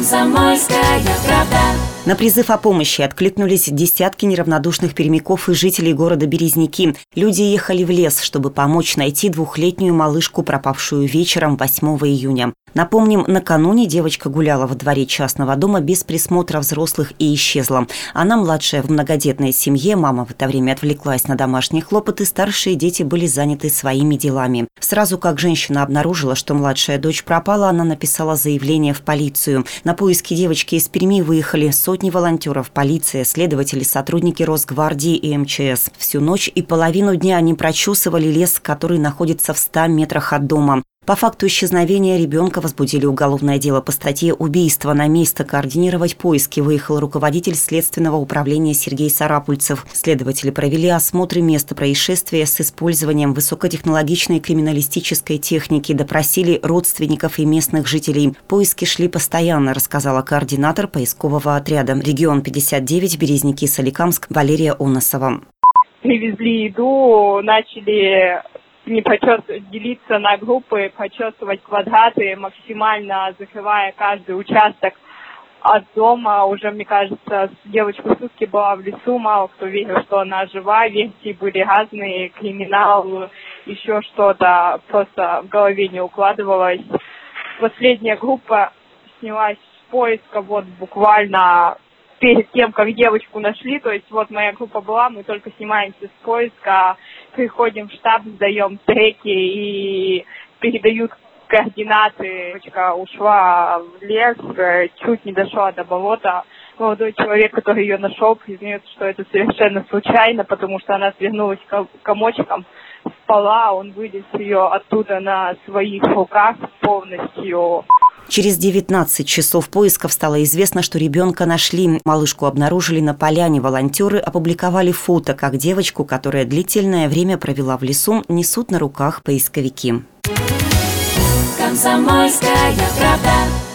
Комсомольская правда. На призыв о помощи откликнулись десятки неравнодушных перемяков и жителей города Березники. Люди ехали в лес, чтобы помочь найти двухлетнюю малышку, пропавшую вечером 8 июня. Напомним, накануне девочка гуляла во дворе частного дома без присмотра взрослых и исчезла. Она младшая в многодетной семье, мама в это время отвлеклась на домашние хлопоты, старшие дети были заняты своими делами. Сразу как женщина обнаружила, что младшая дочь пропала, она написала заявление в полицию. На поиски девочки из Перми выехали сотни волонтеров, полиция, следователи, сотрудники Росгвардии и МЧС. Всю ночь и половину дня они прочесывали лес, который находится в 100 метрах от дома. По факту исчезновения ребенка возбудили уголовное дело по статье «Убийство на место». Координировать поиски выехал руководитель Следственного управления Сергей Сарапульцев. Следователи провели осмотры места происшествия с использованием высокотехнологичной криминалистической техники, допросили родственников и местных жителей. Поиски шли постоянно, рассказала координатор поискового отряда «Регион 59 Березники Соликамск» Валерия Оносова. Привезли еду, начали не делиться на группы, почесывать квадраты, максимально закрывая каждый участок от дома. Уже, мне кажется, девочка сутки была в лесу, мало кто верил, что она жива, версии были разные, криминал, еще что-то, просто в голове не укладывалось. Последняя группа снялась с поиска вот буквально перед тем, как девочку нашли, то есть вот моя группа была, мы только снимаемся с поиска, приходим в штаб, сдаем треки и передают координаты. Девочка ушла в лес, чуть не дошла до болота. Молодой человек, который ее нашел, признается, что это совершенно случайно, потому что она свернулась комочком, спала, он вылез ее оттуда на своих руках полностью. Через 19 часов поисков стало известно, что ребенка нашли. Малышку обнаружили на поляне. Волонтеры опубликовали фото, как девочку, которая длительное время провела в лесу, несут на руках поисковики. Комсомольская правда.